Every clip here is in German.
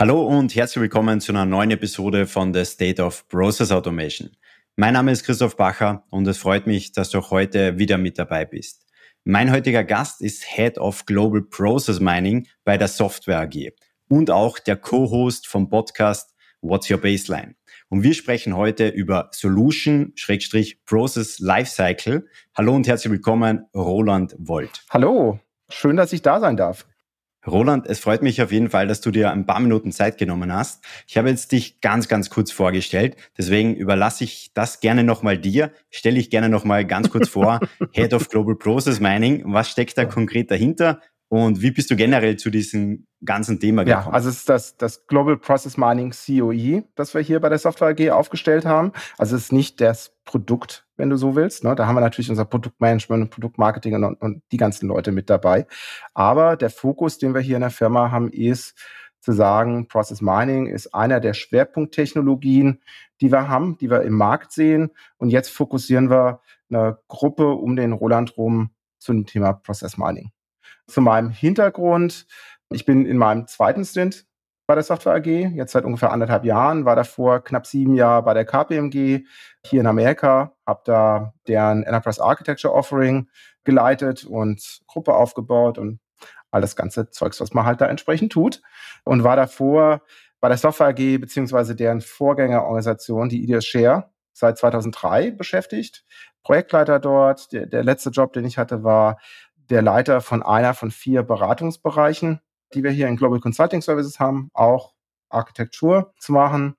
Hallo und herzlich willkommen zu einer neuen Episode von The State of Process Automation. Mein Name ist Christoph Bacher und es freut mich, dass du heute wieder mit dabei bist. Mein heutiger Gast ist Head of Global Process Mining bei der Software AG und auch der Co-Host vom Podcast What's Your Baseline. Und wir sprechen heute über Solution-Process Lifecycle. Hallo und herzlich willkommen, Roland Volt. Hallo, schön, dass ich da sein darf. Roland, es freut mich auf jeden Fall, dass du dir ein paar Minuten Zeit genommen hast. Ich habe jetzt dich ganz, ganz kurz vorgestellt. Deswegen überlasse ich das gerne nochmal dir. Stelle ich gerne nochmal ganz kurz vor. Head of Global Process Mining. Was steckt da konkret dahinter? Und wie bist du generell zu diesem ganzen Thema gekommen? Ja, also es ist das, das Global Process Mining COE, das wir hier bei der Software AG aufgestellt haben. Also es ist nicht das Produkt, wenn du so willst. Ne? Da haben wir natürlich unser Produktmanagement und Produktmarketing und, und die ganzen Leute mit dabei. Aber der Fokus, den wir hier in der Firma haben, ist zu sagen, Process Mining ist einer der Schwerpunkttechnologien, die wir haben, die wir im Markt sehen. Und jetzt fokussieren wir eine Gruppe um den Roland rum zum Thema Process Mining. Zu meinem Hintergrund. Ich bin in meinem zweiten Stint bei der Software AG, jetzt seit ungefähr anderthalb Jahren, war davor knapp sieben Jahre bei der KPMG hier in Amerika, habe da deren Enterprise Architecture Offering geleitet und Gruppe aufgebaut und all das ganze Zeugs, was man halt da entsprechend tut. Und war davor bei der Software AG beziehungsweise deren Vorgängerorganisation, die IDS Share, seit 2003 beschäftigt. Projektleiter dort. Der, der letzte Job, den ich hatte, war der Leiter von einer von vier Beratungsbereichen, die wir hier in Global Consulting Services haben, auch Architektur zu machen.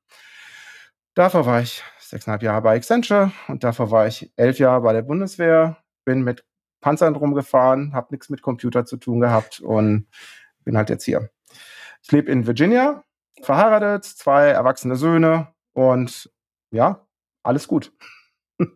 Davor war ich sechseinhalb Jahre bei Accenture und davor war ich elf Jahre bei der Bundeswehr, bin mit Panzern rumgefahren, habe nichts mit Computer zu tun gehabt und bin halt jetzt hier. Ich lebe in Virginia, verheiratet, zwei erwachsene Söhne und ja, alles gut.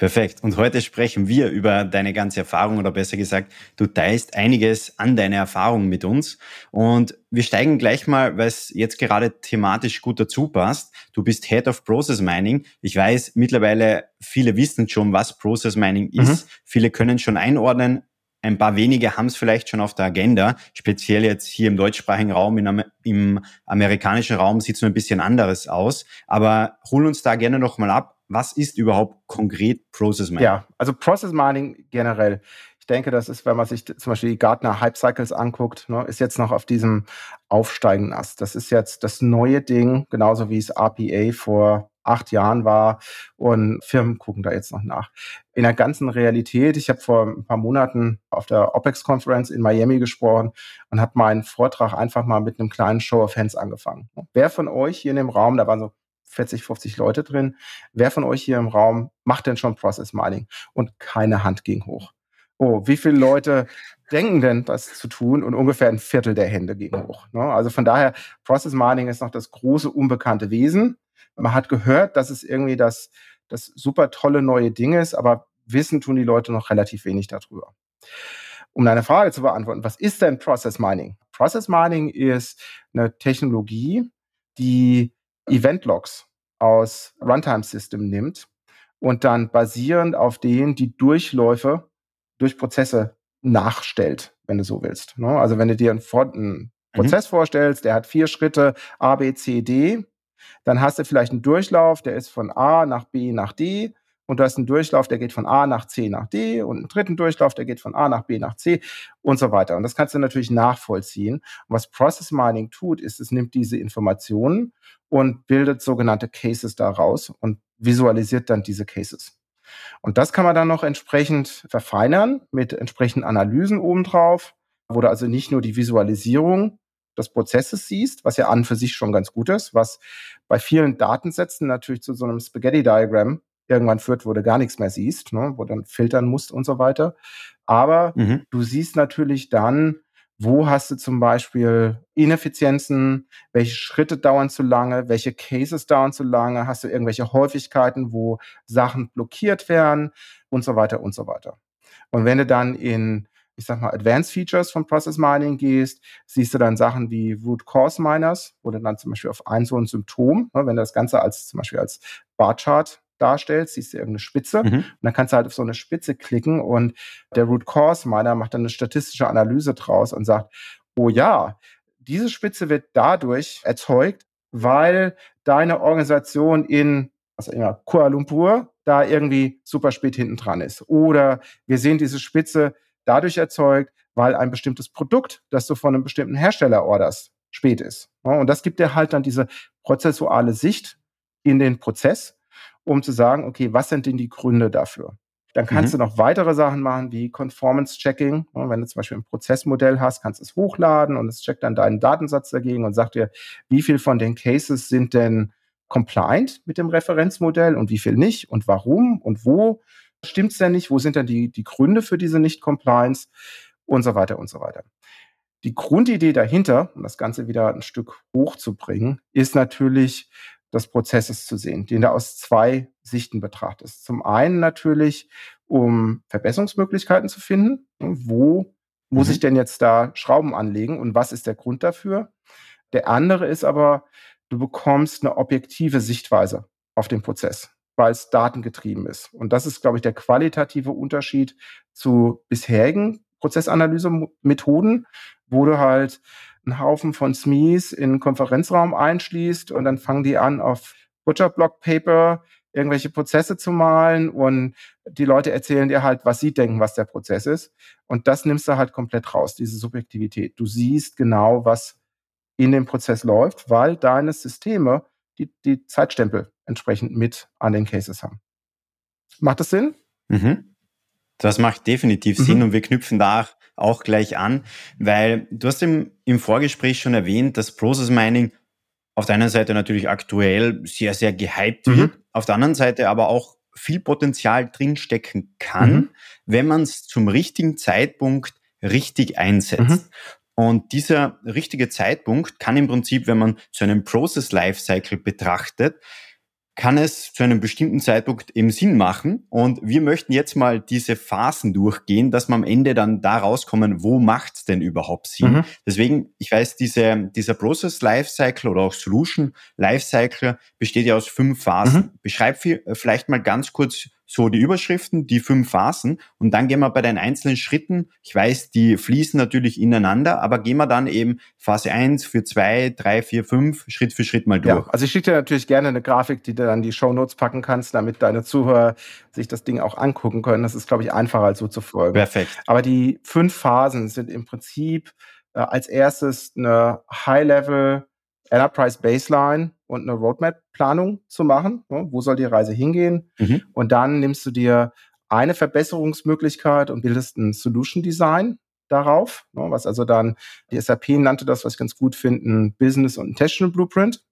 Perfekt. Und heute sprechen wir über deine ganze Erfahrung oder besser gesagt, du teilst einiges an deiner Erfahrung mit uns. Und wir steigen gleich mal, weil es jetzt gerade thematisch gut dazu passt. Du bist Head of Process Mining. Ich weiß, mittlerweile viele wissen schon, was Process Mining mhm. ist. Mhm. Viele können schon einordnen. Ein paar wenige haben es vielleicht schon auf der Agenda. Speziell jetzt hier im deutschsprachigen Raum, in, im amerikanischen Raum sieht es nur ein bisschen anderes aus. Aber hol uns da gerne nochmal ab was ist überhaupt konkret Process Mining? Ja, also Process Mining generell. Ich denke, das ist, wenn man sich zum Beispiel die Gartner Hype Cycles anguckt, ne, ist jetzt noch auf diesem aufsteigenden Ast. Das ist jetzt das neue Ding, genauso wie es RPA vor acht Jahren war und Firmen gucken da jetzt noch nach. In der ganzen Realität, ich habe vor ein paar Monaten auf der OPEX-Conference in Miami gesprochen und habe meinen Vortrag einfach mal mit einem kleinen Show of Hands angefangen. Wer von euch hier in dem Raum, da waren so 40, 50 Leute drin. Wer von euch hier im Raum macht denn schon Process Mining? Und keine Hand ging hoch. Oh, wie viele Leute denken denn, das zu tun? Und ungefähr ein Viertel der Hände ging hoch. Ne? Also von daher, Process Mining ist noch das große unbekannte Wesen. Man hat gehört, dass es irgendwie das, das super tolle neue Ding ist, aber wissen tun die Leute noch relativ wenig darüber. Um deine Frage zu beantworten, was ist denn Process Mining? Process Mining ist eine Technologie, die Event-Logs aus Runtime-System nimmt und dann basierend auf denen die Durchläufe durch Prozesse nachstellt, wenn du so willst. Ne? Also wenn du dir einen, einen Prozess mhm. vorstellst, der hat vier Schritte A, B, C, D, dann hast du vielleicht einen Durchlauf, der ist von A nach B nach D und du hast einen Durchlauf, der geht von A nach C nach D und einen dritten Durchlauf, der geht von A nach B nach C und so weiter. Und das kannst du natürlich nachvollziehen. Und was Process Mining tut, ist, es nimmt diese Informationen und bildet sogenannte Cases daraus und visualisiert dann diese Cases. Und das kann man dann noch entsprechend verfeinern mit entsprechenden Analysen obendrauf, wo du also nicht nur die Visualisierung des Prozesses siehst, was ja an für sich schon ganz gut ist, was bei vielen Datensätzen natürlich zu so einem Spaghetti-Diagramm irgendwann führt, wo du gar nichts mehr siehst, ne, wo du dann filtern musst und so weiter. Aber mhm. du siehst natürlich dann, wo hast du zum Beispiel Ineffizienzen, welche Schritte dauern zu lange, welche Cases dauern zu lange, hast du irgendwelche Häufigkeiten, wo Sachen blockiert werden und so weiter und so weiter. Und wenn du dann in ich sag mal, Advanced Features von Process Mining gehst, siehst du dann Sachen wie Root Cause Miners, wo du dann zum Beispiel auf ein so ein Symptom, ne, wenn du das Ganze als zum Beispiel als Barchart darstellst, siehst du irgendeine Spitze mhm. und dann kannst du halt auf so eine Spitze klicken und der Root Cause Miner macht dann eine statistische Analyse draus und sagt, oh ja, diese Spitze wird dadurch erzeugt, weil deine Organisation in was immer, Kuala Lumpur da irgendwie super spät hinten dran ist. Oder wir sehen diese Spitze dadurch erzeugt, weil ein bestimmtes Produkt, das du von einem bestimmten Hersteller orderst, spät ist. Und das gibt dir halt dann diese prozessuale Sicht in den Prozess, um zu sagen, okay, was sind denn die Gründe dafür? Dann kannst mhm. du noch weitere Sachen machen wie Conformance Checking. Wenn du zum Beispiel ein Prozessmodell hast, kannst du es hochladen und es checkt dann deinen Datensatz dagegen und sagt dir, wie viel von den Cases sind denn compliant mit dem Referenzmodell und wie viel nicht und warum und wo stimmt es denn nicht, wo sind denn die, die Gründe für diese Nicht-Compliance und so weiter und so weiter. Die Grundidee dahinter, um das Ganze wieder ein Stück hochzubringen, ist natürlich des Prozesses zu sehen, den du aus zwei Sichten betrachtest. Zum einen natürlich, um Verbesserungsmöglichkeiten zu finden. Wo muss mhm. ich denn jetzt da Schrauben anlegen und was ist der Grund dafür? Der andere ist aber, du bekommst eine objektive Sichtweise auf den Prozess, weil es datengetrieben ist. Und das ist, glaube ich, der qualitative Unterschied zu bisherigen Prozessanalysemethoden, wo du halt einen Haufen von SMEs in einen Konferenzraum einschließt und dann fangen die an, auf Butcherblock Paper irgendwelche Prozesse zu malen und die Leute erzählen dir halt, was sie denken, was der Prozess ist. Und das nimmst du halt komplett raus, diese Subjektivität. Du siehst genau, was in dem Prozess läuft, weil deine Systeme die, die Zeitstempel entsprechend mit an den Cases haben. Macht das Sinn? Mhm. Das macht definitiv mhm. Sinn und wir knüpfen da auch gleich an, weil du hast im, im Vorgespräch schon erwähnt, dass Process Mining auf der einen Seite natürlich aktuell sehr, sehr gehypt mhm. wird, auf der anderen Seite aber auch viel Potenzial drinstecken kann, mhm. wenn man es zum richtigen Zeitpunkt richtig einsetzt. Mhm. Und dieser richtige Zeitpunkt kann im Prinzip, wenn man zu einem Process Lifecycle betrachtet, kann es zu einem bestimmten Zeitpunkt eben Sinn machen. Und wir möchten jetzt mal diese Phasen durchgehen, dass wir am Ende dann da rauskommen, wo macht es denn überhaupt Sinn. Mhm. Deswegen, ich weiß, diese, dieser Process Lifecycle oder auch Solution Lifecycle besteht ja aus fünf Phasen. Mhm. Beschreib vielleicht mal ganz kurz so die Überschriften, die fünf Phasen und dann gehen wir bei den einzelnen Schritten, ich weiß, die fließen natürlich ineinander, aber gehen wir dann eben Phase 1 für 2, 3, 4, 5 Schritt für Schritt mal durch. Ja, also ich schicke dir natürlich gerne eine Grafik, die du dann die Show Notes packen kannst, damit deine Zuhörer sich das Ding auch angucken können. Das ist, glaube ich, einfacher als so zu folgen. Perfekt. Aber die fünf Phasen sind im Prinzip äh, als erstes eine High-Level Enterprise Baseline und eine Roadmap-Planung zu machen. Wo soll die Reise hingehen? Mhm. Und dann nimmst du dir eine Verbesserungsmöglichkeit und bildest ein Solution Design darauf, was also dann, die SAP nannte das, was ich ganz gut finde, Business und ein Technical Blueprint.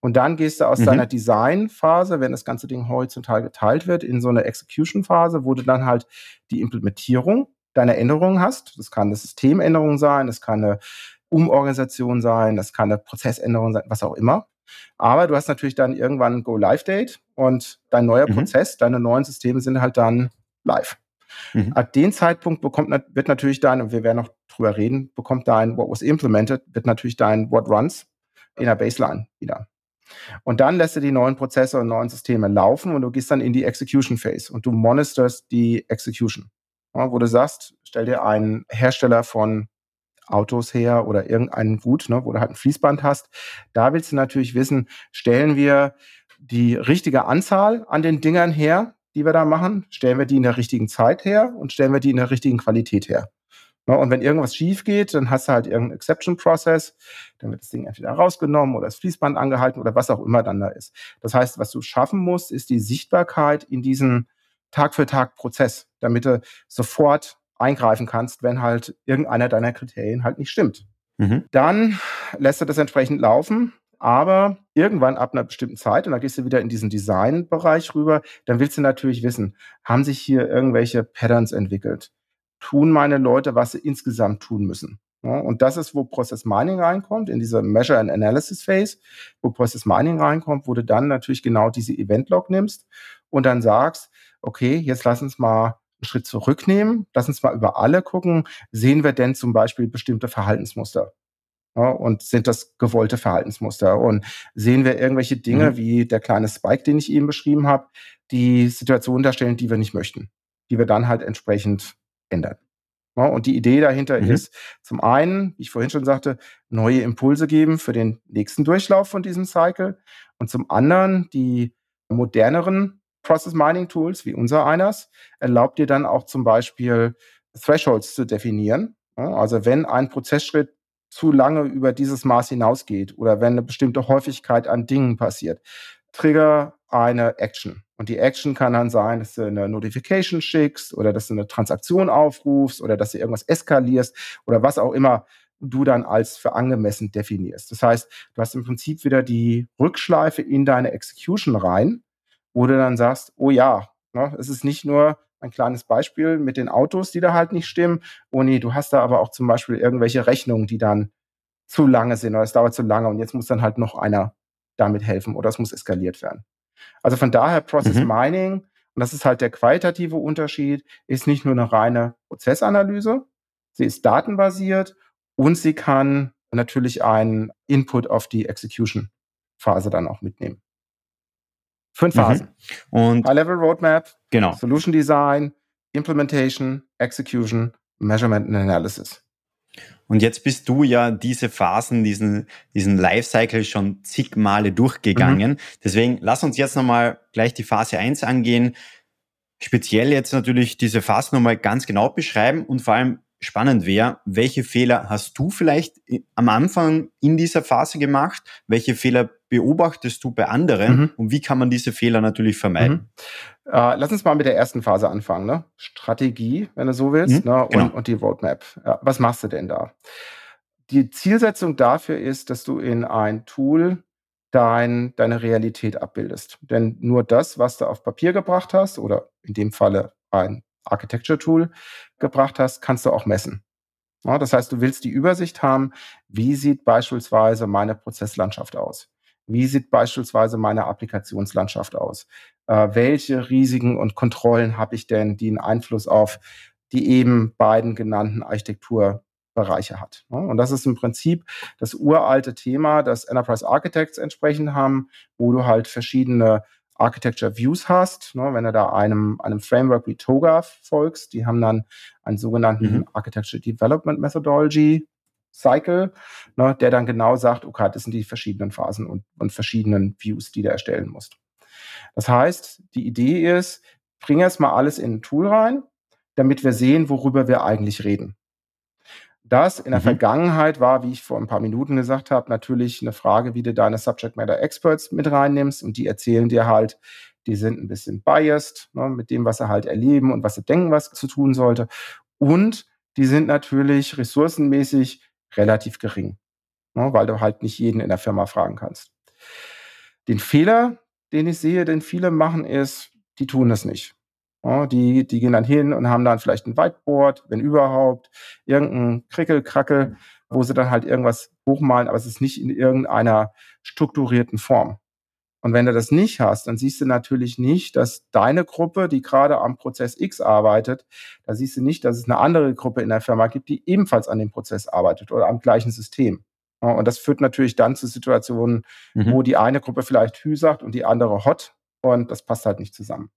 Und dann gehst du aus mhm. deiner Design-Phase, wenn das ganze Ding horizontal geteilt wird, in so eine Execution-Phase, wo du dann halt die Implementierung deiner Änderungen hast. Das kann eine Systemänderung sein, das kann eine Umorganisation sein, das kann eine Prozessänderung sein, was auch immer. Aber du hast natürlich dann irgendwann ein Go-Live-Date und dein neuer mhm. Prozess, deine neuen Systeme sind halt dann live. Mhm. Ab dem Zeitpunkt bekommt, wird natürlich dein, und wir werden noch drüber reden, bekommt dein What was implemented, wird natürlich dein What runs in der Baseline wieder. Und dann lässt du die neuen Prozesse und neuen Systeme laufen und du gehst dann in die Execution Phase und du monitorst die Execution. Ja, wo du sagst, stell dir einen Hersteller von Autos her oder irgendein Gut, ne, wo du halt ein Fließband hast. Da willst du natürlich wissen, stellen wir die richtige Anzahl an den Dingern her, die wir da machen, stellen wir die in der richtigen Zeit her und stellen wir die in der richtigen Qualität her. Ne, und wenn irgendwas schief geht, dann hast du halt irgendeinen Exception Process, dann wird das Ding entweder rausgenommen oder das Fließband angehalten oder was auch immer dann da ist. Das heißt, was du schaffen musst, ist die Sichtbarkeit in diesen Tag für Tag Prozess, damit du sofort eingreifen kannst, wenn halt irgendeiner deiner Kriterien halt nicht stimmt. Mhm. Dann lässt du das entsprechend laufen. Aber irgendwann ab einer bestimmten Zeit, und da gehst du wieder in diesen Design-Bereich rüber, dann willst du natürlich wissen, haben sich hier irgendwelche Patterns entwickelt? Tun meine Leute, was sie insgesamt tun müssen? Ja, und das ist, wo Process Mining reinkommt, in diese Measure and Analysis Phase, wo Process Mining reinkommt, wo du dann natürlich genau diese Event-Log nimmst und dann sagst, okay, jetzt lass uns mal einen Schritt zurücknehmen, lass uns mal über alle gucken, sehen wir denn zum Beispiel bestimmte Verhaltensmuster? Ja, und sind das gewollte Verhaltensmuster? Und sehen wir irgendwelche Dinge mhm. wie der kleine Spike, den ich eben beschrieben habe, die Situationen darstellen, die wir nicht möchten, die wir dann halt entsprechend ändern. Und die Idee dahinter mhm. ist zum einen, wie ich vorhin schon sagte, neue Impulse geben für den nächsten Durchlauf von diesem Cycle und zum anderen die moderneren Process Mining Tools wie unser eines erlaubt dir dann auch zum Beispiel Thresholds zu definieren. Also wenn ein Prozessschritt zu lange über dieses Maß hinausgeht oder wenn eine bestimmte Häufigkeit an Dingen passiert, trigger eine Action. Und die Action kann dann sein, dass du eine Notification schickst oder dass du eine Transaktion aufrufst oder dass du irgendwas eskalierst oder was auch immer du dann als für angemessen definierst. Das heißt, du hast im Prinzip wieder die Rückschleife in deine Execution rein, wo du dann sagst, oh ja, ne, es ist nicht nur ein kleines Beispiel mit den Autos, die da halt nicht stimmen. Oh nee, du hast da aber auch zum Beispiel irgendwelche Rechnungen, die dann zu lange sind oder es dauert zu lange und jetzt muss dann halt noch einer damit helfen oder es muss eskaliert werden. Also von daher Process mhm. Mining, und das ist halt der qualitative Unterschied, ist nicht nur eine reine Prozessanalyse, sie ist datenbasiert und sie kann natürlich einen Input auf die Execution-Phase dann auch mitnehmen. Fünf mhm. Phasen. Und High-Level Roadmap, genau. Solution Design, Implementation, Execution, Measurement and Analysis. Und jetzt bist du ja diese Phasen, diesen, diesen Lifecycle schon zig Male durchgegangen. Mhm. Deswegen lass uns jetzt nochmal gleich die Phase 1 angehen. Speziell jetzt natürlich diese Phase nochmal ganz genau beschreiben und vor allem spannend wäre, welche Fehler hast du vielleicht am Anfang in dieser Phase gemacht? Welche Fehler beobachtest du bei anderen mhm. und wie kann man diese Fehler natürlich vermeiden? Mhm. Äh, lass uns mal mit der ersten Phase anfangen. Ne? Strategie, wenn du so willst, mhm, ne? genau. und, und, die Roadmap. Ja, was machst du denn da? Die Zielsetzung dafür ist, dass du in ein Tool dein, deine Realität abbildest. Denn nur das, was du auf Papier gebracht hast, oder in dem Falle ein Architecture-Tool gebracht hast, kannst du auch messen. Ja, das heißt, du willst die Übersicht haben, wie sieht beispielsweise meine Prozesslandschaft aus? Wie sieht beispielsweise meine Applikationslandschaft aus? Äh, welche Risiken und Kontrollen habe ich denn, die einen Einfluss auf die eben beiden genannten Architekturbereiche hat? Und das ist im Prinzip das uralte Thema, das Enterprise Architects entsprechend haben, wo du halt verschiedene Architecture Views hast, ne, wenn du da einem, einem Framework wie Toga folgst, die haben dann einen sogenannten mhm. Architecture Development Methodology Cycle, ne, der dann genau sagt, okay, das sind die verschiedenen Phasen und, und verschiedenen Views, die du erstellen musst. Das heißt, die Idee ist, bring erst mal alles in ein Tool rein, damit wir sehen, worüber wir eigentlich reden. Das in der mhm. Vergangenheit war, wie ich vor ein paar Minuten gesagt habe, natürlich eine Frage, wie du deine Subject Matter Experts mit reinnimmst und die erzählen dir halt, die sind ein bisschen biased ne, mit dem, was sie halt erleben und was sie denken, was zu tun sollte. Und die sind natürlich ressourcenmäßig relativ gering, ne, weil du halt nicht jeden in der Firma fragen kannst. Den Fehler, den ich sehe, den viele machen, ist, die tun das nicht. Die, die gehen dann hin und haben dann vielleicht ein Whiteboard, wenn überhaupt, irgendein Krickelkrackel, wo sie dann halt irgendwas hochmalen, aber es ist nicht in irgendeiner strukturierten Form. Und wenn du das nicht hast, dann siehst du natürlich nicht, dass deine Gruppe, die gerade am Prozess X arbeitet, da siehst du nicht, dass es eine andere Gruppe in der Firma gibt, die ebenfalls an dem Prozess arbeitet oder am gleichen System. Und das führt natürlich dann zu Situationen, mhm. wo die eine Gruppe vielleicht Hü sagt und die andere Hot und das passt halt nicht zusammen.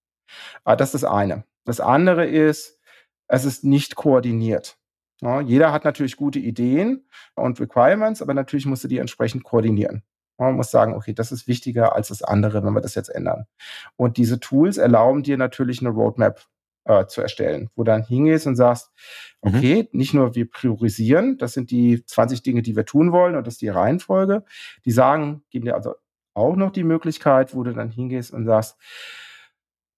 Aber das ist das eine. Das andere ist, es ist nicht koordiniert. Ja, jeder hat natürlich gute Ideen und Requirements, aber natürlich musst du die entsprechend koordinieren. Man muss sagen, okay, das ist wichtiger als das andere, wenn wir das jetzt ändern. Und diese Tools erlauben dir natürlich eine Roadmap äh, zu erstellen, wo dann hingehst und sagst, mhm. okay, mhm. nicht nur wir priorisieren, das sind die 20 Dinge, die wir tun wollen und das ist die Reihenfolge. Die sagen, geben dir also auch noch die Möglichkeit, wo du dann hingehst und sagst,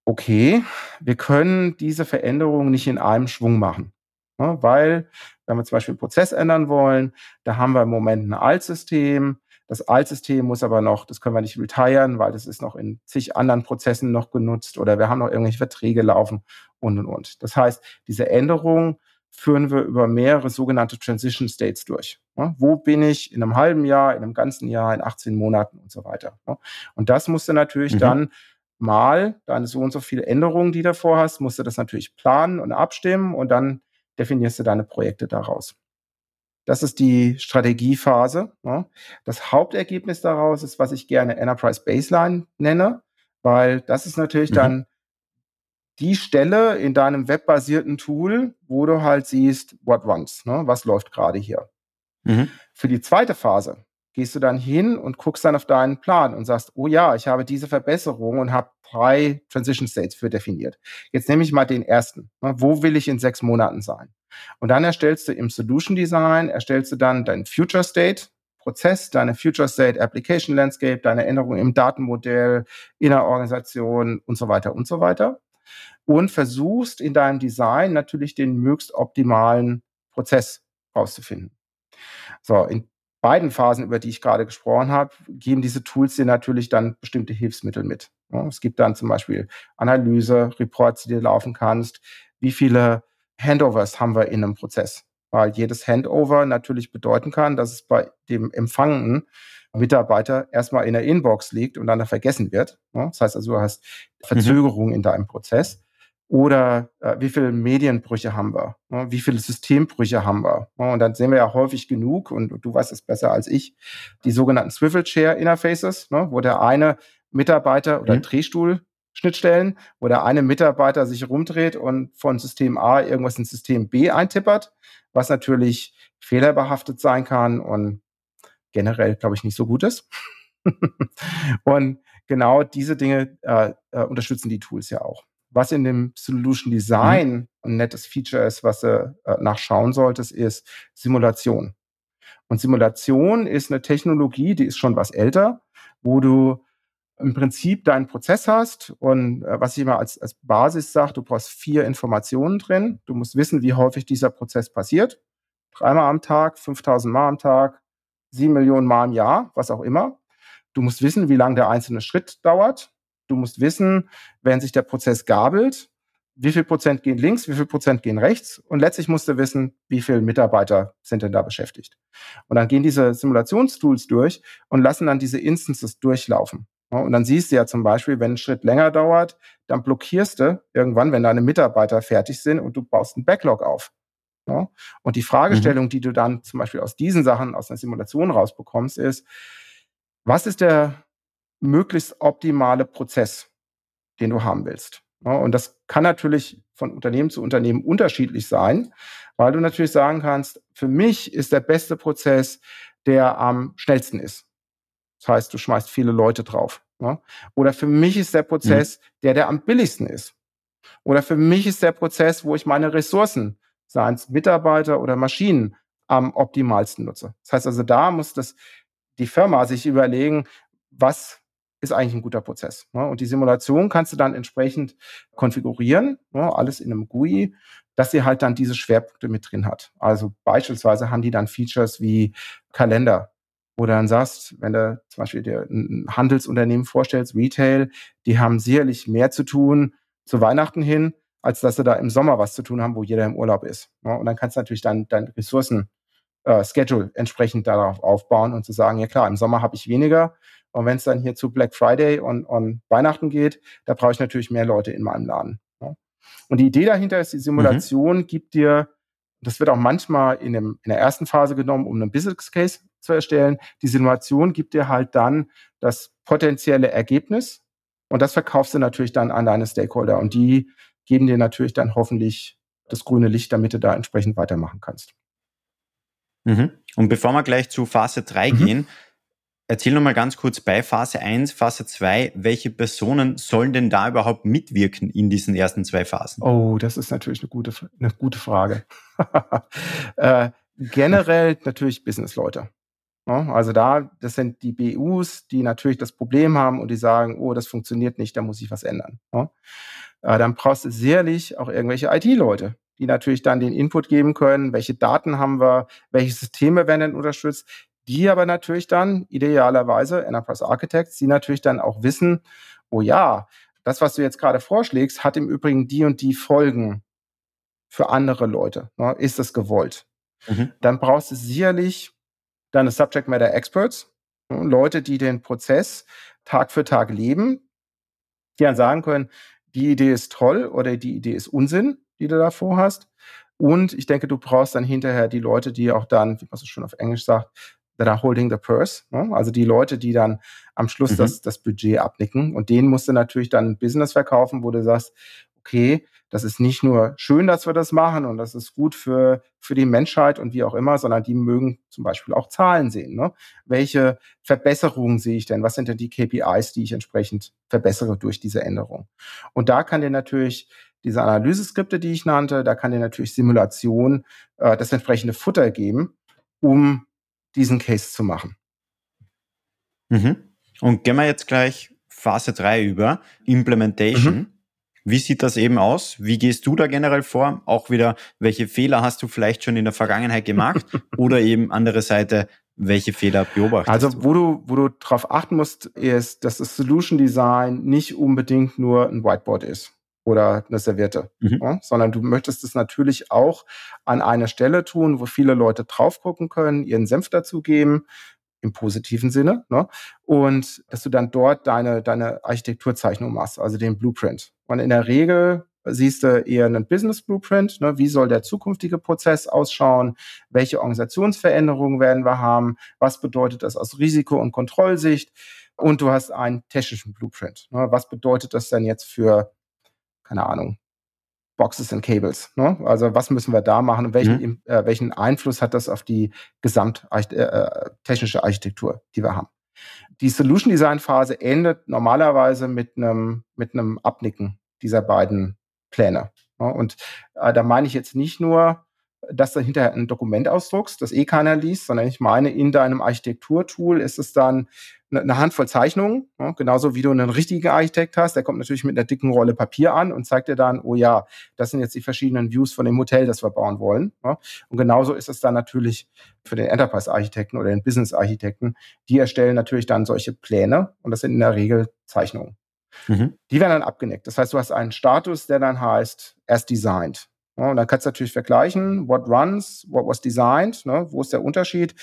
okay, wir können diese Veränderung nicht in einem Schwung machen. Ne, weil, wenn wir zum Beispiel einen Prozess ändern wollen, da haben wir im Moment ein Altsystem, das Altsystem muss aber noch, das können wir nicht retiren, weil das ist noch in zig anderen Prozessen noch genutzt oder wir haben noch irgendwelche Verträge laufen und und und. Das heißt, diese Änderung führen wir über mehrere sogenannte Transition States durch. Ja, wo bin ich in einem halben Jahr, in einem ganzen Jahr, in 18 Monaten und so weiter. Ja, und das musst du natürlich mhm. dann mal deine so und so viele Änderungen, die du vorhast, musst du das natürlich planen und abstimmen und dann definierst du deine Projekte daraus. Das ist die Strategiephase. Ne? Das Hauptergebnis daraus ist, was ich gerne Enterprise Baseline nenne, weil das ist natürlich mhm. dann die Stelle in deinem webbasierten Tool, wo du halt siehst, what runs, ne? was läuft gerade hier. Mhm. Für die zweite Phase gehst du dann hin und guckst dann auf deinen Plan und sagst, oh ja, ich habe diese Verbesserung und habe drei Transition States für definiert. Jetzt nehme ich mal den ersten. Ne? Wo will ich in sechs Monaten sein? Und dann erstellst du im Solution Design, erstellst du dann dein Future State, Prozess, deine Future State Application Landscape, deine Änderungen im Datenmodell, in der Organisation und so weiter und so weiter. Und versuchst in deinem Design natürlich den möglichst optimalen Prozess rauszufinden. So, in beiden Phasen, über die ich gerade gesprochen habe, geben diese Tools dir natürlich dann bestimmte Hilfsmittel mit. Es gibt dann zum Beispiel Analyse, Reports, die du laufen kannst. Wie viele Handovers haben wir in einem Prozess? weil jedes Handover natürlich bedeuten kann, dass es bei dem empfangenden Mitarbeiter erstmal in der Inbox liegt und dann vergessen wird. Das heißt also, du hast Verzögerungen mhm. in deinem Prozess. Oder äh, wie viele Medienbrüche haben wir? Wie viele Systembrüche haben wir? Und dann sehen wir ja häufig genug, und du weißt es besser als ich, die sogenannten Swivel Chair Interfaces, wo der eine Mitarbeiter oder mhm. Drehstuhl Schnittstellen, wo der eine Mitarbeiter sich rumdreht und von System A irgendwas in System B eintippert, was natürlich fehlerbehaftet sein kann und generell, glaube ich, nicht so gut ist. und genau diese Dinge äh, äh, unterstützen die Tools ja auch. Was in dem Solution Design mhm. ein nettes Feature ist, was du äh, nachschauen solltest, ist Simulation. Und Simulation ist eine Technologie, die ist schon was älter, wo du im Prinzip deinen Prozess hast und äh, was ich immer als, als Basis sage, du brauchst vier Informationen drin. Du musst wissen, wie häufig dieser Prozess passiert. Dreimal am Tag, 5000 Mal am Tag, sieben Millionen Mal im Jahr, was auch immer. Du musst wissen, wie lange der einzelne Schritt dauert. Du musst wissen, wenn sich der Prozess gabelt, wie viel Prozent gehen links, wie viel Prozent gehen rechts. Und letztlich musst du wissen, wie viele Mitarbeiter sind denn da beschäftigt. Und dann gehen diese Simulationstools durch und lassen dann diese Instances durchlaufen. Und dann siehst du ja zum Beispiel, wenn ein Schritt länger dauert, dann blockierst du irgendwann, wenn deine Mitarbeiter fertig sind und du baust einen Backlog auf. Und die Fragestellung, mhm. die du dann zum Beispiel aus diesen Sachen, aus einer Simulation rausbekommst, ist, was ist der möglichst optimale Prozess, den du haben willst? Und das kann natürlich von Unternehmen zu Unternehmen unterschiedlich sein, weil du natürlich sagen kannst, für mich ist der beste Prozess, der am schnellsten ist. Das heißt, du schmeißt viele Leute drauf. Oder für mich ist der Prozess mhm. der, der am billigsten ist. Oder für mich ist der Prozess, wo ich meine Ressourcen, seien es Mitarbeiter oder Maschinen, am optimalsten nutze. Das heißt also, da muss das die Firma sich überlegen, was ist eigentlich ein guter Prozess. Ne? Und die Simulation kannst du dann entsprechend konfigurieren, ne? alles in einem GUI, dass sie halt dann diese Schwerpunkte mit drin hat. Also beispielsweise haben die dann Features wie Kalender, wo du dann sagst, wenn du zum Beispiel dir ein Handelsunternehmen vorstellst, Retail, die haben sicherlich mehr zu tun zu Weihnachten hin, als dass sie da im Sommer was zu tun haben, wo jeder im Urlaub ist. Und dann kannst du natürlich dann dein Ressourcen äh, Schedule entsprechend darauf aufbauen und zu sagen, ja klar, im Sommer habe ich weniger. Und wenn es dann hier zu Black Friday und, und Weihnachten geht, da brauche ich natürlich mehr Leute in meinem Laden. Und die Idee dahinter ist, die Simulation mhm. gibt dir, das wird auch manchmal in, dem, in der ersten Phase genommen, um einen Business Case zu erstellen. Die Simulation gibt dir halt dann das potenzielle Ergebnis und das verkaufst du natürlich dann an deine Stakeholder und die geben dir natürlich dann hoffentlich das grüne Licht, damit du da entsprechend weitermachen kannst. Mhm. Und bevor wir gleich zu Phase 3 mhm. gehen, erzähl noch mal ganz kurz bei Phase 1, Phase 2, welche Personen sollen denn da überhaupt mitwirken in diesen ersten zwei Phasen? Oh, das ist natürlich eine gute, eine gute Frage. äh, generell natürlich Businessleute. Also da, das sind die BUs, die natürlich das Problem haben und die sagen, oh, das funktioniert nicht, da muss ich was ändern. Äh, dann brauchst du sicherlich auch irgendwelche IT-Leute, die natürlich dann den Input geben können, welche Daten haben wir, welche Systeme werden denn unterstützt, die aber natürlich dann idealerweise Enterprise Architects, die natürlich dann auch wissen, oh ja, das, was du jetzt gerade vorschlägst, hat im Übrigen die und die Folgen für andere Leute. Ist das gewollt? Mhm. Dann brauchst du sicherlich deine Subject Matter Experts, Leute, die den Prozess Tag für Tag leben, die dann sagen können, die Idee ist toll oder die Idee ist Unsinn, die du davor hast. Und ich denke, du brauchst dann hinterher die Leute, die auch dann, wie man so schön auf Englisch sagt, that are holding the purse. Ne? Also die Leute, die dann am Schluss mhm. das, das Budget abnicken. Und denen musst du natürlich dann ein Business verkaufen, wo du sagst, okay, das ist nicht nur schön, dass wir das machen und das ist gut für, für die Menschheit und wie auch immer, sondern die mögen zum Beispiel auch Zahlen sehen. Ne? Welche Verbesserungen sehe ich denn? Was sind denn die KPIs, die ich entsprechend verbessere durch diese Änderung? Und da kann dir natürlich diese Analyseskripte, die ich nannte, da kann dir natürlich Simulation äh, das entsprechende Futter geben, um diesen Case zu machen. Mhm. Und gehen wir jetzt gleich Phase 3 über, Implementation. Mhm. Wie sieht das eben aus? Wie gehst du da generell vor? Auch wieder, welche Fehler hast du vielleicht schon in der Vergangenheit gemacht? Oder eben andere Seite, welche Fehler beobachtest also, du? Also, wo du, wo du drauf achten musst, ist, dass das Solution Design nicht unbedingt nur ein Whiteboard ist oder eine Serviette, mhm. ja, sondern du möchtest es natürlich auch an einer Stelle tun, wo viele Leute drauf gucken können, ihren Senf dazugeben, im positiven Sinne, ne? und dass du dann dort deine, deine Architekturzeichnung machst, also den Blueprint. Und in der Regel siehst du eher einen Business Blueprint, ne? wie soll der zukünftige Prozess ausschauen, welche Organisationsveränderungen werden wir haben, was bedeutet das aus Risiko- und Kontrollsicht und du hast einen technischen Blueprint. Ne? Was bedeutet das denn jetzt für, keine Ahnung, Boxes and Cables. Ne? Also was müssen wir da machen und welchen, mhm. äh, welchen Einfluss hat das auf die gesamttechnische äh, Architektur, die wir haben. Die Solution Design Phase endet normalerweise mit einem mit einem Abnicken dieser beiden Pläne. Ne? Und äh, da meine ich jetzt nicht nur, dass du hinterher ein Dokument ausdruckst, das eh keiner liest, sondern ich meine, in deinem Architekturtool ist es dann eine Handvoll Zeichnungen, ja, genauso wie du einen richtigen Architekt hast, der kommt natürlich mit einer dicken Rolle Papier an und zeigt dir dann, oh ja, das sind jetzt die verschiedenen Views von dem Hotel, das wir bauen wollen. Ja. Und genauso ist es dann natürlich für den Enterprise-Architekten oder den Business-Architekten, die erstellen natürlich dann solche Pläne und das sind in der Regel Zeichnungen. Mhm. Die werden dann abgenickt. Das heißt, du hast einen Status, der dann heißt, as designed. Ja, und dann kannst du natürlich vergleichen, what runs, what was designed, ne, wo ist der Unterschied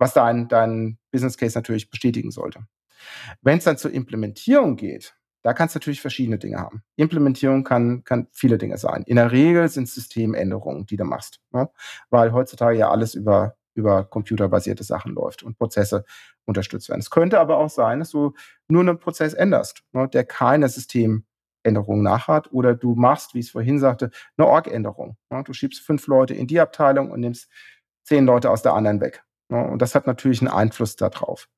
was dein, dein Business Case natürlich bestätigen sollte. Wenn es dann zur Implementierung geht, da kannst du natürlich verschiedene Dinge haben. Implementierung kann, kann viele Dinge sein. In der Regel sind es Systemänderungen, die du machst, ne? weil heutzutage ja alles über, über computerbasierte Sachen läuft und Prozesse unterstützt werden. Es könnte aber auch sein, dass du nur einen Prozess änderst, ne? der keine Systemänderung nachhat oder du machst, wie ich es vorhin sagte, eine Org-Änderung. Ne? Du schiebst fünf Leute in die Abteilung und nimmst zehn Leute aus der anderen weg. Und das hat natürlich einen Einfluss darauf.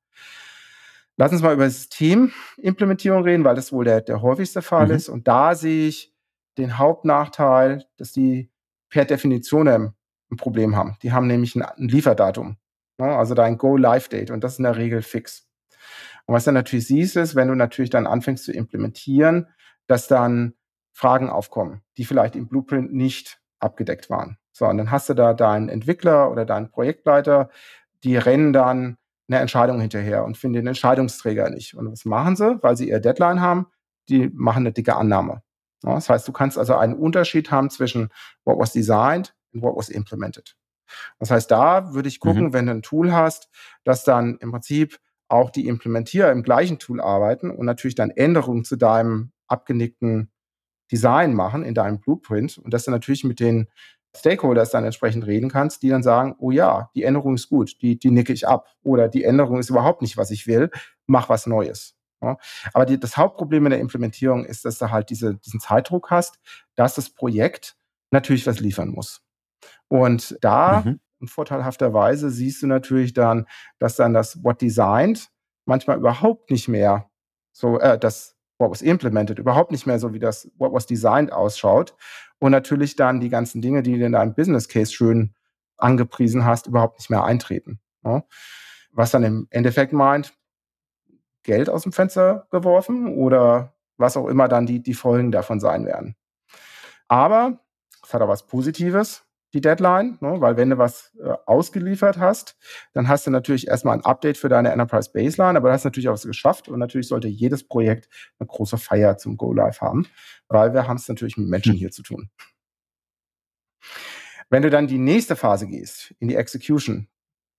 Lass uns mal über Systemimplementierung reden, weil das wohl der, der häufigste Fall mhm. ist. Und da sehe ich den Hauptnachteil, dass die per Definition ein Problem haben. Die haben nämlich ein, ein Lieferdatum, also dein Go-Live-Date und das ist in der Regel fix. Und was du natürlich siehst, ist, wenn du natürlich dann anfängst zu implementieren, dass dann Fragen aufkommen, die vielleicht im Blueprint nicht abgedeckt waren. So, und dann hast du da deinen Entwickler oder deinen Projektleiter, die rennen dann eine Entscheidung hinterher und finden den Entscheidungsträger nicht. Und was machen sie? Weil sie ihr Deadline haben, die machen eine dicke Annahme. Ja, das heißt, du kannst also einen Unterschied haben zwischen what was designed and what was implemented. Das heißt, da würde ich gucken, mhm. wenn du ein Tool hast, dass dann im Prinzip auch die Implementierer im gleichen Tool arbeiten und natürlich dann Änderungen zu deinem abgenickten Design machen in deinem Blueprint und dass du natürlich mit den Stakeholders dann entsprechend reden kannst, die dann sagen, oh ja, die Änderung ist gut, die, die nicke ich ab. Oder die Änderung ist überhaupt nicht, was ich will, mach was Neues. Ja. Aber die, das Hauptproblem in der Implementierung ist, dass du halt diese, diesen Zeitdruck hast, dass das Projekt natürlich was liefern muss. Und da, mhm. vorteilhafterweise, siehst du natürlich dann, dass dann das What Designed manchmal überhaupt nicht mehr so, äh, das What was implemented überhaupt nicht mehr so wie das What was designed ausschaut und natürlich dann die ganzen Dinge, die du in deinem Business Case schön angepriesen hast, überhaupt nicht mehr eintreten. Ja? Was dann im Endeffekt meint, Geld aus dem Fenster geworfen oder was auch immer dann die, die Folgen davon sein werden. Aber es hat auch was Positives die Deadline, ne? weil wenn du was äh, ausgeliefert hast, dann hast du natürlich erstmal ein Update für deine Enterprise Baseline, aber du hast natürlich auch was geschafft und natürlich sollte jedes Projekt eine große Feier zum Go Live haben, weil wir haben es natürlich mit Menschen hier zu tun. Wenn du dann die nächste Phase gehst, in die Execution,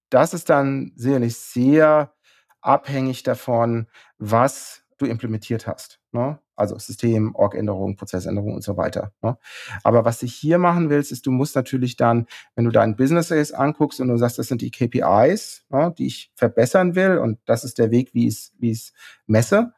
das ist dann sicherlich sehr abhängig davon, was du implementiert hast. Ne? Also System, Org-Änderungen, Prozessänderungen und so weiter. Ne? Aber was du hier machen willst, ist, du musst natürlich dann, wenn du deinen Business Case anguckst und du sagst, das sind die KPIs, ne, die ich verbessern will und das ist der Weg, wie ich es wie es messe,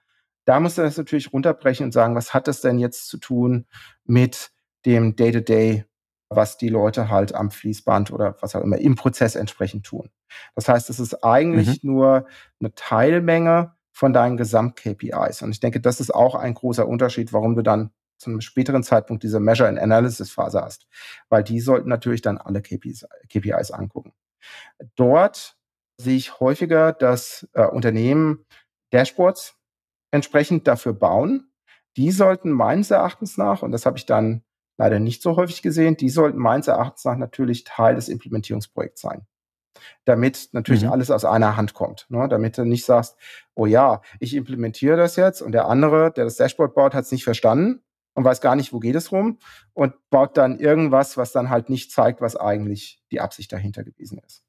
Da musst du das natürlich runterbrechen und sagen, was hat das denn jetzt zu tun mit dem Day-to-Day, -Day, was die Leute halt am Fließband oder was auch immer im Prozess entsprechend tun. Das heißt, es ist eigentlich mhm. nur eine Teilmenge von deinen Gesamt-KPIs. Und ich denke, das ist auch ein großer Unterschied, warum du dann zu einem späteren Zeitpunkt diese Measure and Analysis Phase hast, weil die sollten natürlich dann alle KPIs, KPIs angucken. Dort sehe ich häufiger, dass äh, Unternehmen Dashboards entsprechend dafür bauen. Die sollten meines Erachtens nach, und das habe ich dann leider nicht so häufig gesehen, die sollten meines Erachtens nach natürlich Teil des Implementierungsprojekts sein. Damit natürlich mhm. alles aus einer Hand kommt. Ne? Damit du nicht sagst, oh ja, ich implementiere das jetzt und der andere, der das Dashboard baut, hat es nicht verstanden und weiß gar nicht, wo geht es rum und baut dann irgendwas, was dann halt nicht zeigt, was eigentlich die Absicht dahinter gewesen ist.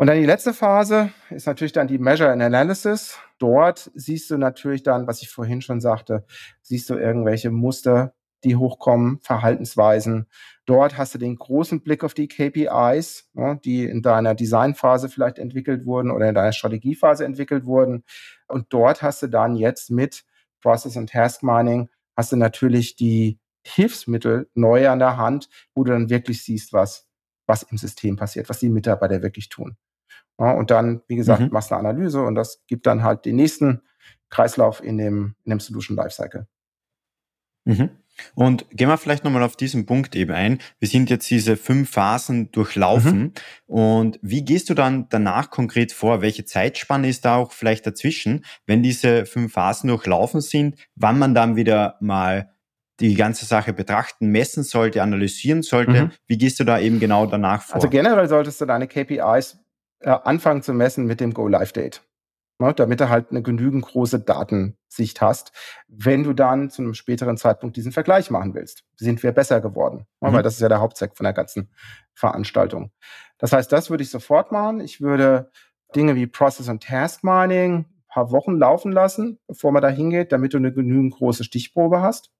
Und dann die letzte Phase ist natürlich dann die Measure and Analysis. Dort siehst du natürlich dann, was ich vorhin schon sagte, siehst du irgendwelche Muster, die hochkommen, Verhaltensweisen. Dort hast du den großen Blick auf die KPIs, ne, die in deiner Designphase vielleicht entwickelt wurden oder in deiner Strategiephase entwickelt wurden. Und dort hast du dann jetzt mit Process und Task Mining hast du natürlich die Hilfsmittel neu an der Hand, wo du dann wirklich siehst, was, was im System passiert, was die Mitarbeiter wirklich tun. Ja, und dann, wie gesagt, mhm. machst eine Analyse und das gibt dann halt den nächsten Kreislauf in dem, in dem Solution Lifecycle. Mhm. Und gehen wir vielleicht nochmal auf diesen Punkt eben ein. Wir sind jetzt diese fünf Phasen durchlaufen. Mhm. Und wie gehst du dann danach konkret vor? Welche Zeitspanne ist da auch vielleicht dazwischen, wenn diese fünf Phasen durchlaufen sind, wann man dann wieder mal die ganze Sache betrachten, messen sollte, analysieren sollte? Mhm. Wie gehst du da eben genau danach vor? Also generell solltest du deine KPIs äh, anfangen zu messen mit dem Go-Live-Date. Ne, damit du halt eine genügend große Datensicht hast, wenn du dann zu einem späteren Zeitpunkt diesen Vergleich machen willst. Sind wir besser geworden? Ne, mhm. Weil das ist ja der Hauptzweck von der ganzen Veranstaltung. Das heißt, das würde ich sofort machen. Ich würde Dinge wie Process und Task Mining ein paar Wochen laufen lassen, bevor man da hingeht, damit du eine genügend große Stichprobe hast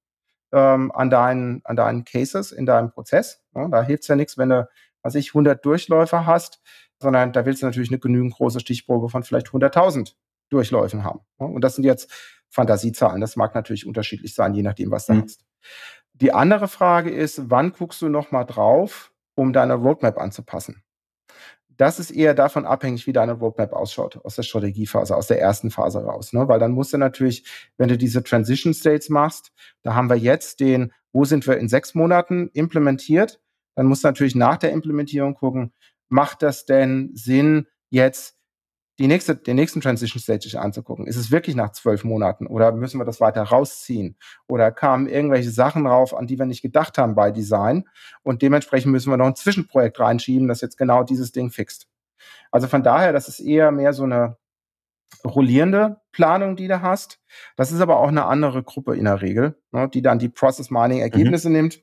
ähm, an, deinen, an deinen Cases in deinem Prozess. Ja, da hilft es ja nichts, wenn du, was ich, 100 Durchläufer hast, sondern da willst du natürlich eine genügend große Stichprobe von vielleicht 100.000 Durchläufen haben. Und das sind jetzt Fantasiezahlen. Das mag natürlich unterschiedlich sein, je nachdem, was du mhm. hast. Die andere Frage ist, wann guckst du nochmal drauf, um deine Roadmap anzupassen? Das ist eher davon abhängig, wie deine Roadmap ausschaut, aus der Strategiephase, aus der ersten Phase raus. Ne? Weil dann musst du natürlich, wenn du diese Transition States machst, da haben wir jetzt den, wo sind wir in sechs Monaten implementiert, dann musst du natürlich nach der Implementierung gucken, macht das denn Sinn, jetzt die nächste, den nächsten Transition Stage anzugucken? Ist es wirklich nach zwölf Monaten oder müssen wir das weiter rausziehen? Oder kamen irgendwelche Sachen drauf, an die wir nicht gedacht haben bei Design? Und dementsprechend müssen wir noch ein Zwischenprojekt reinschieben, das jetzt genau dieses Ding fixt. Also von daher, das ist eher mehr so eine rollierende Planung, die du hast. Das ist aber auch eine andere Gruppe in der Regel, ne, die dann die Process Mining Ergebnisse mhm. nimmt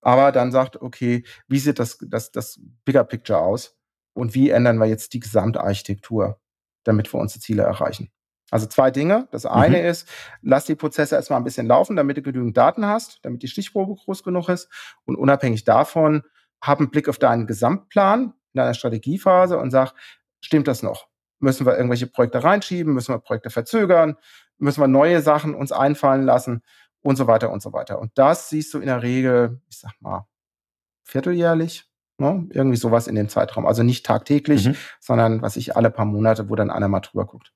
aber dann sagt, okay, wie sieht das, das, das Bigger Picture aus und wie ändern wir jetzt die Gesamtarchitektur, damit wir unsere Ziele erreichen. Also zwei Dinge. Das eine mhm. ist, lass die Prozesse erstmal ein bisschen laufen, damit du genügend Daten hast, damit die Stichprobe groß genug ist. Und unabhängig davon, hab einen Blick auf deinen Gesamtplan in deiner Strategiephase und sag, stimmt das noch? Müssen wir irgendwelche Projekte reinschieben? Müssen wir Projekte verzögern? Müssen wir neue Sachen uns einfallen lassen? Und so weiter und so weiter. Und das siehst du in der Regel, ich sag mal, vierteljährlich, ne? irgendwie sowas in dem Zeitraum. Also nicht tagtäglich, mhm. sondern was ich alle paar Monate, wo dann einer mal drüber guckt.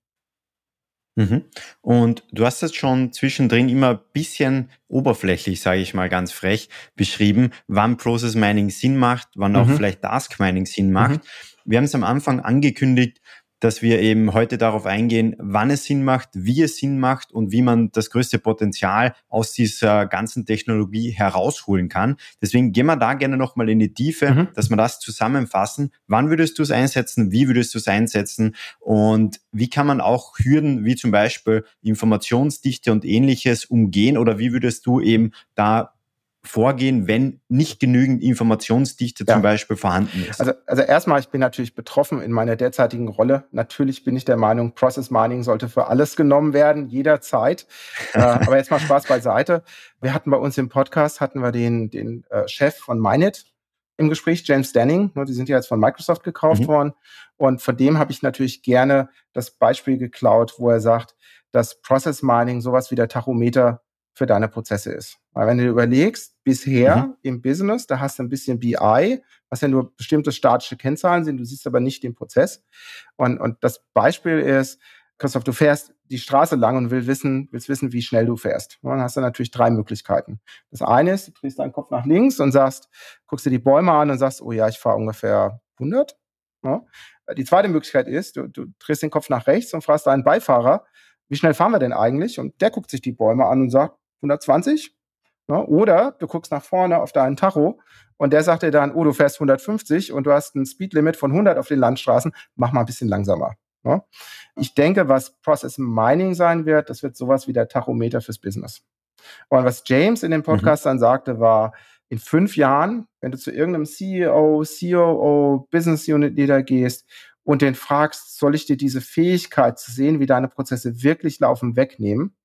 Mhm. Und du hast es schon zwischendrin immer ein bisschen oberflächlich, sage ich mal ganz frech, beschrieben, wann Process Mining Sinn macht, wann auch mhm. vielleicht Task Mining Sinn macht. Mhm. Wir haben es am Anfang angekündigt, dass wir eben heute darauf eingehen, wann es Sinn macht, wie es Sinn macht und wie man das größte Potenzial aus dieser ganzen Technologie herausholen kann. Deswegen gehen wir da gerne nochmal in die Tiefe, mhm. dass wir das zusammenfassen. Wann würdest du es einsetzen? Wie würdest du es einsetzen? Und wie kann man auch Hürden wie zum Beispiel Informationsdichte und ähnliches umgehen? Oder wie würdest du eben da vorgehen, wenn nicht genügend Informationsdichte ja. zum Beispiel vorhanden ist? Also, also erstmal, ich bin natürlich betroffen in meiner derzeitigen Rolle. Natürlich bin ich der Meinung, Process Mining sollte für alles genommen werden, jederzeit. äh, aber jetzt mal Spaß beiseite. Wir hatten bei uns im Podcast, hatten wir den, den äh, Chef von Minet im Gespräch, James Denning. Ne, die sind ja jetzt von Microsoft gekauft mhm. worden. Und von dem habe ich natürlich gerne das Beispiel geklaut, wo er sagt, dass Process Mining sowas wie der Tachometer für deine Prozesse ist. Weil wenn du überlegst, bisher mhm. im Business, da hast du ein bisschen BI, was ja nur bestimmte statische Kennzahlen sind, du siehst aber nicht den Prozess. Und, und das Beispiel ist, Christoph, du fährst die Straße lang und willst wissen, willst wissen, wie schnell du fährst. Und dann hast du natürlich drei Möglichkeiten. Das eine ist, du drehst deinen Kopf nach links und sagst, guckst dir die Bäume an und sagst, oh ja, ich fahre ungefähr 100. Ja. Die zweite Möglichkeit ist, du, du drehst den Kopf nach rechts und fragst deinen Beifahrer, wie schnell fahren wir denn eigentlich? Und der guckt sich die Bäume an und sagt, 120. Ja. Oder du guckst nach vorne auf deinen Tacho und der sagt dir dann, oh, du fährst 150 und du hast ein Speedlimit von 100 auf den Landstraßen, mach mal ein bisschen langsamer. Ja. Ich denke, was Process Mining sein wird, das wird sowas wie der Tachometer fürs Business. Und was James in dem mhm. Podcast mhm. dann sagte, war, in fünf Jahren, wenn du zu irgendeinem CEO, COO, Business Unit Leader gehst und den fragst, soll ich dir diese Fähigkeit zu sehen, wie deine Prozesse wirklich laufen, wegnehmen,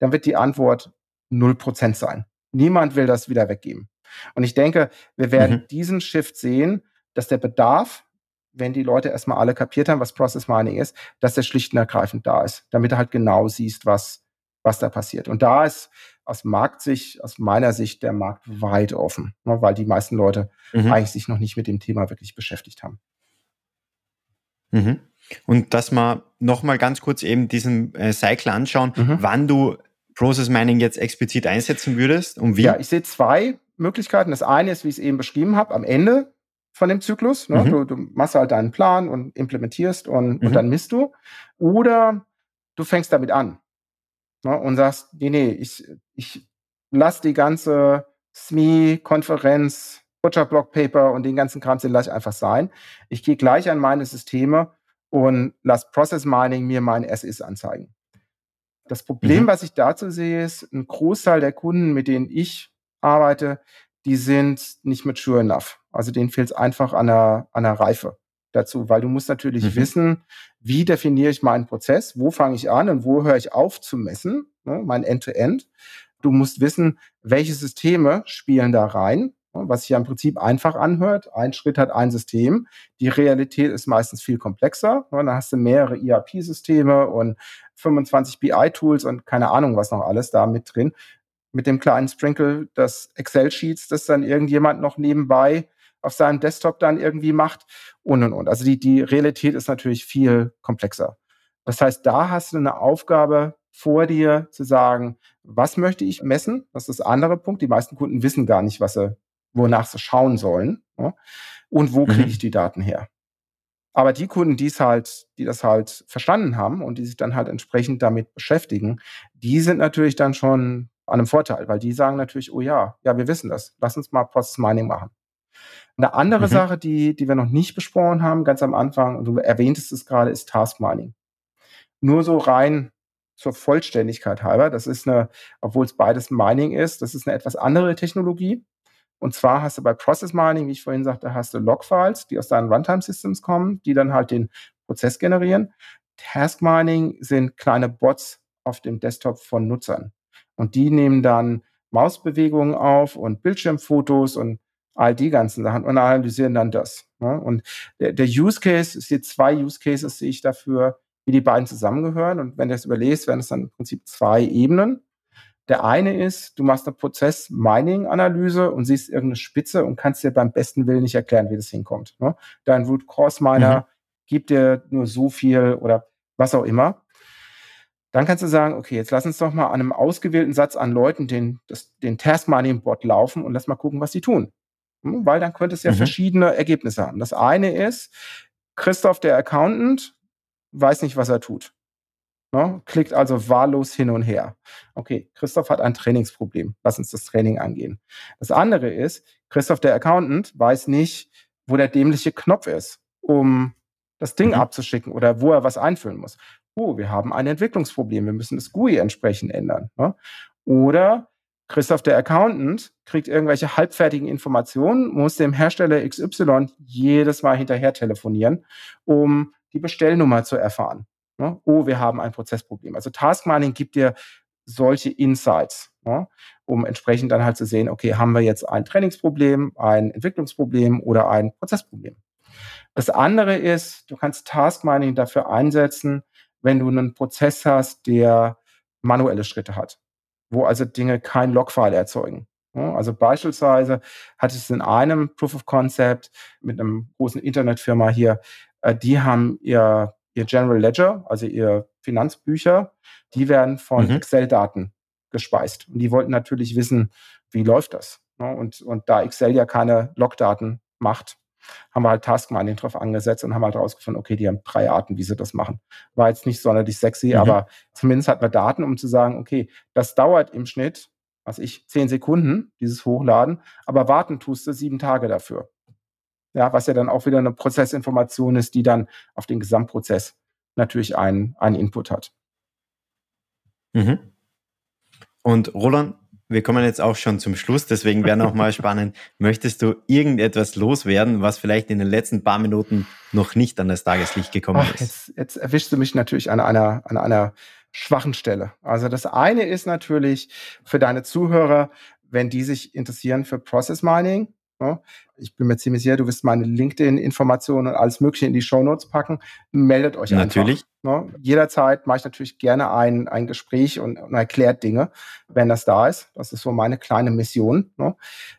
dann wird die Antwort null Prozent sein. Niemand will das wieder weggeben. Und ich denke, wir werden mhm. diesen Shift sehen, dass der Bedarf wenn die Leute erstmal alle kapiert haben, was Process Mining ist, dass der schlicht und ergreifend da ist, damit du halt genau siehst, was, was da passiert. Und da ist aus Marktsicht, aus meiner Sicht der Markt weit offen, ne, weil die meisten Leute mhm. eigentlich sich noch nicht mit dem Thema wirklich beschäftigt haben. Mhm. Und dass wir nochmal ganz kurz eben diesen äh, Cycle anschauen, mhm. wann du Process Mining jetzt explizit einsetzen würdest und wie? Ja, ich sehe zwei Möglichkeiten. Das eine ist, wie ich es eben beschrieben habe, am Ende von dem Zyklus. Ne? Mhm. Du, du, machst halt deinen Plan und implementierst und, mhm. und dann misst du. Oder du fängst damit an ne? und sagst, nee, nee, ich, ich lass die ganze SME-Konferenz, Butcher Block Paper und den ganzen Kram, den lasse ich einfach sein. Ich gehe gleich an meine Systeme und lass Process Mining mir mein SIs anzeigen. Das Problem, mhm. was ich dazu sehe, ist, ein Großteil der Kunden, mit denen ich arbeite, die sind nicht mature enough. Also denen fehlt es einfach an der, an der Reife dazu, weil du musst natürlich mhm. wissen, wie definiere ich meinen Prozess, wo fange ich an und wo höre ich auf zu messen, ne, mein End-to-End. -End. Du musst wissen, welche Systeme spielen da rein, was sich ja im Prinzip einfach anhört. Ein Schritt hat ein System. Die Realität ist meistens viel komplexer. Ne, dann hast du mehrere ERP-Systeme und 25 BI-Tools und keine Ahnung, was noch alles da mit drin mit dem kleinen Sprinkle des Excel-Sheets, das dann irgendjemand noch nebenbei auf seinem Desktop dann irgendwie macht und und und. Also die, die Realität ist natürlich viel komplexer. Das heißt, da hast du eine Aufgabe vor dir zu sagen, was möchte ich messen? Das ist das andere Punkt. Die meisten Kunden wissen gar nicht, was sie, wonach sie schauen sollen. Ja? Und wo kriege mhm. ich die Daten her? Aber die Kunden, die es halt, die das halt verstanden haben und die sich dann halt entsprechend damit beschäftigen, die sind natürlich dann schon an einem Vorteil, weil die sagen natürlich, oh ja, ja, wir wissen das. Lass uns mal Process Mining machen. Eine andere mhm. Sache, die, die wir noch nicht besprochen haben, ganz am Anfang, und du erwähntest es gerade, ist Task Mining. Nur so rein zur Vollständigkeit halber, das ist eine, obwohl es beides Mining ist, das ist eine etwas andere Technologie. Und zwar hast du bei Process Mining, wie ich vorhin sagte, hast du Logfiles, die aus deinen Runtime Systems kommen, die dann halt den Prozess generieren. Task Mining sind kleine Bots auf dem Desktop von Nutzern. Und die nehmen dann Mausbewegungen auf und Bildschirmfotos und all die ganzen Sachen und analysieren dann das. Ne? Und der, Use Case, es hier zwei Use Cases sehe ich dafür, wie die beiden zusammengehören. Und wenn du das überlegst, wären es dann im Prinzip zwei Ebenen. Der eine ist, du machst eine Prozess-Mining-Analyse und siehst irgendeine Spitze und kannst dir beim besten Willen nicht erklären, wie das hinkommt. Ne? Dein Root Cause Miner mhm. gibt dir nur so viel oder was auch immer. Dann kannst du sagen, okay, jetzt lass uns doch mal an einem ausgewählten Satz an Leuten den, das, den Task Mining Bot laufen und lass mal gucken, was sie tun. Hm, weil dann könnte es ja mhm. verschiedene Ergebnisse haben. Das eine ist, Christoph, der Accountant, weiß nicht, was er tut. Ne? Klickt also wahllos hin und her. Okay, Christoph hat ein Trainingsproblem. Lass uns das Training angehen. Das andere ist, Christoph, der Accountant, weiß nicht, wo der dämliche Knopf ist, um das Ding mhm. abzuschicken oder wo er was einfüllen muss. Oh, wir haben ein Entwicklungsproblem, wir müssen das GUI entsprechend ändern. Ne? Oder Christoph, der Accountant, kriegt irgendwelche halbfertigen Informationen, muss dem Hersteller XY jedes Mal hinterher telefonieren, um die Bestellnummer zu erfahren. Ne? Oh, wir haben ein Prozessproblem. Also Task Mining gibt dir solche Insights, ne? um entsprechend dann halt zu sehen, okay, haben wir jetzt ein Trainingsproblem, ein Entwicklungsproblem oder ein Prozessproblem. Das andere ist, du kannst Task Mining dafür einsetzen, wenn du einen Prozess hast, der manuelle Schritte hat, wo also Dinge kein Logfile erzeugen. Also beispielsweise hatte ich es in einem Proof of Concept mit einem großen Internetfirma hier, äh, die haben ihr, ihr General Ledger, also ihr Finanzbücher, die werden von mhm. Excel-Daten gespeist. Und die wollten natürlich wissen, wie läuft das? Und, und da Excel ja keine Logdaten macht, haben wir halt Taskmining drauf angesetzt und haben halt rausgefunden, okay, die haben drei Arten, wie sie das machen. War jetzt nicht sonderlich sexy, mhm. aber zumindest hatten wir Daten, um zu sagen, okay, das dauert im Schnitt, was ich, zehn Sekunden, dieses Hochladen, aber warten tust du sieben Tage dafür. Ja, was ja dann auch wieder eine Prozessinformation ist, die dann auf den Gesamtprozess natürlich einen, einen Input hat. Mhm. Und Roland, wir kommen jetzt auch schon zum Schluss, deswegen wäre noch mal spannend. Möchtest du irgendetwas loswerden, was vielleicht in den letzten paar Minuten noch nicht an das Tageslicht gekommen Ach, ist? Jetzt, jetzt erwischst du mich natürlich an einer, an einer schwachen Stelle. Also das eine ist natürlich für deine Zuhörer, wenn die sich interessieren für Process Mining? Ich bin mir ziemlich sicher, du wirst meine LinkedIn-Informationen und alles Mögliche in die Show Notes packen. Meldet euch natürlich. einfach. Ne? Jederzeit mache ich natürlich gerne ein, ein Gespräch und, und erklärt Dinge, wenn das da ist. Das ist so meine kleine Mission. Ne?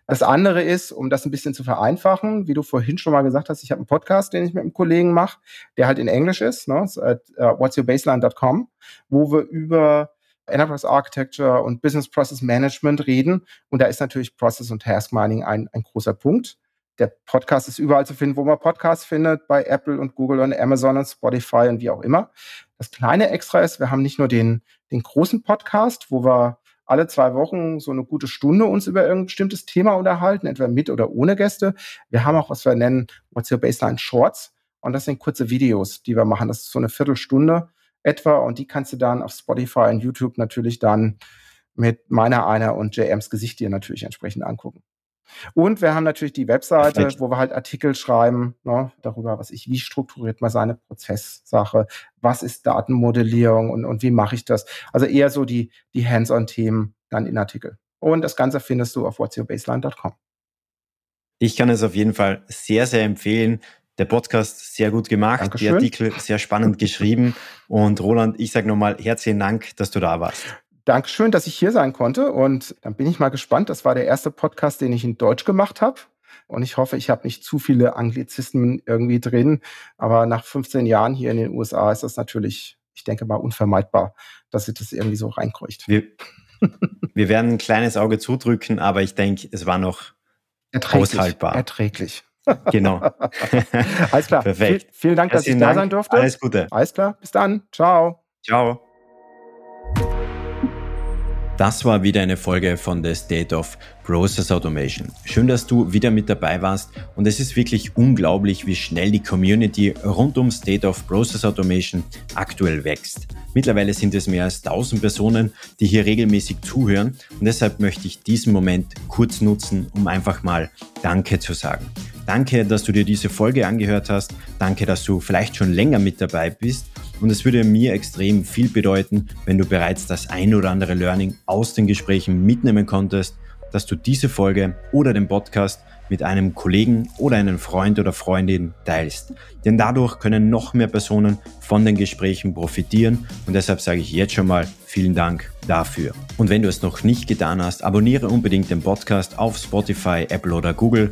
Das andere ist, um das ein bisschen zu vereinfachen, wie du vorhin schon mal gesagt hast, ich habe einen Podcast, den ich mit einem Kollegen mache, der halt in Englisch ist, ne? uh, what'syourbaseline.com, wo wir über Enterprise Architecture und Business Process Management reden. Und da ist natürlich Process und Task Mining ein, ein großer Punkt. Der Podcast ist überall zu finden, wo man Podcasts findet, bei Apple und Google und Amazon und Spotify und wie auch immer. Das kleine Extra ist, wir haben nicht nur den, den großen Podcast, wo wir alle zwei Wochen so eine gute Stunde uns über irgendein bestimmtes Thema unterhalten, entweder mit oder ohne Gäste. Wir haben auch, was wir nennen, What's Your Baseline Shorts. Und das sind kurze Videos, die wir machen. Das ist so eine Viertelstunde etwa und die kannst du dann auf Spotify und YouTube natürlich dann mit meiner einer und JMs Gesicht dir natürlich entsprechend angucken. Und wir haben natürlich die Webseite, Perfekt. wo wir halt Artikel schreiben, ne, darüber, was ich, wie strukturiert man seine Prozesssache, was ist Datenmodellierung und, und wie mache ich das. Also eher so die, die Hands-on-Themen dann in Artikel. Und das Ganze findest du auf whatsyourbaseline.com. Ich kann es auf jeden Fall sehr, sehr empfehlen der Podcast sehr gut gemacht, Dankeschön. die Artikel sehr spannend geschrieben. Und Roland, ich sage nochmal herzlichen Dank, dass du da warst. Dankeschön, dass ich hier sein konnte. Und dann bin ich mal gespannt. Das war der erste Podcast, den ich in Deutsch gemacht habe. Und ich hoffe, ich habe nicht zu viele Anglizismen irgendwie drin. Aber nach 15 Jahren hier in den USA ist das natürlich, ich denke mal, unvermeidbar, dass sich das irgendwie so reinkreucht. Wir, wir werden ein kleines Auge zudrücken, aber ich denke, es war noch erträglich, aushaltbar. Erträglich. Genau. Alles klar. Perfekt. Viel, vielen Dank, dass ich da sein durfte. Alles Gute. Alles klar. Bis dann. Ciao. Ciao. Das war wieder eine Folge von The State of Process Automation. Schön, dass du wieder mit dabei warst und es ist wirklich unglaublich, wie schnell die Community rund um State of Process Automation aktuell wächst. Mittlerweile sind es mehr als 1000 Personen, die hier regelmäßig zuhören und deshalb möchte ich diesen Moment kurz nutzen, um einfach mal Danke zu sagen. Danke, dass du dir diese Folge angehört hast. Danke, dass du vielleicht schon länger mit dabei bist. Und es würde mir extrem viel bedeuten, wenn du bereits das ein oder andere Learning aus den Gesprächen mitnehmen konntest, dass du diese Folge oder den Podcast mit einem Kollegen oder einem Freund oder Freundin teilst. Denn dadurch können noch mehr Personen von den Gesprächen profitieren und deshalb sage ich jetzt schon mal vielen Dank dafür. Und wenn du es noch nicht getan hast, abonniere unbedingt den Podcast auf Spotify, Apple oder Google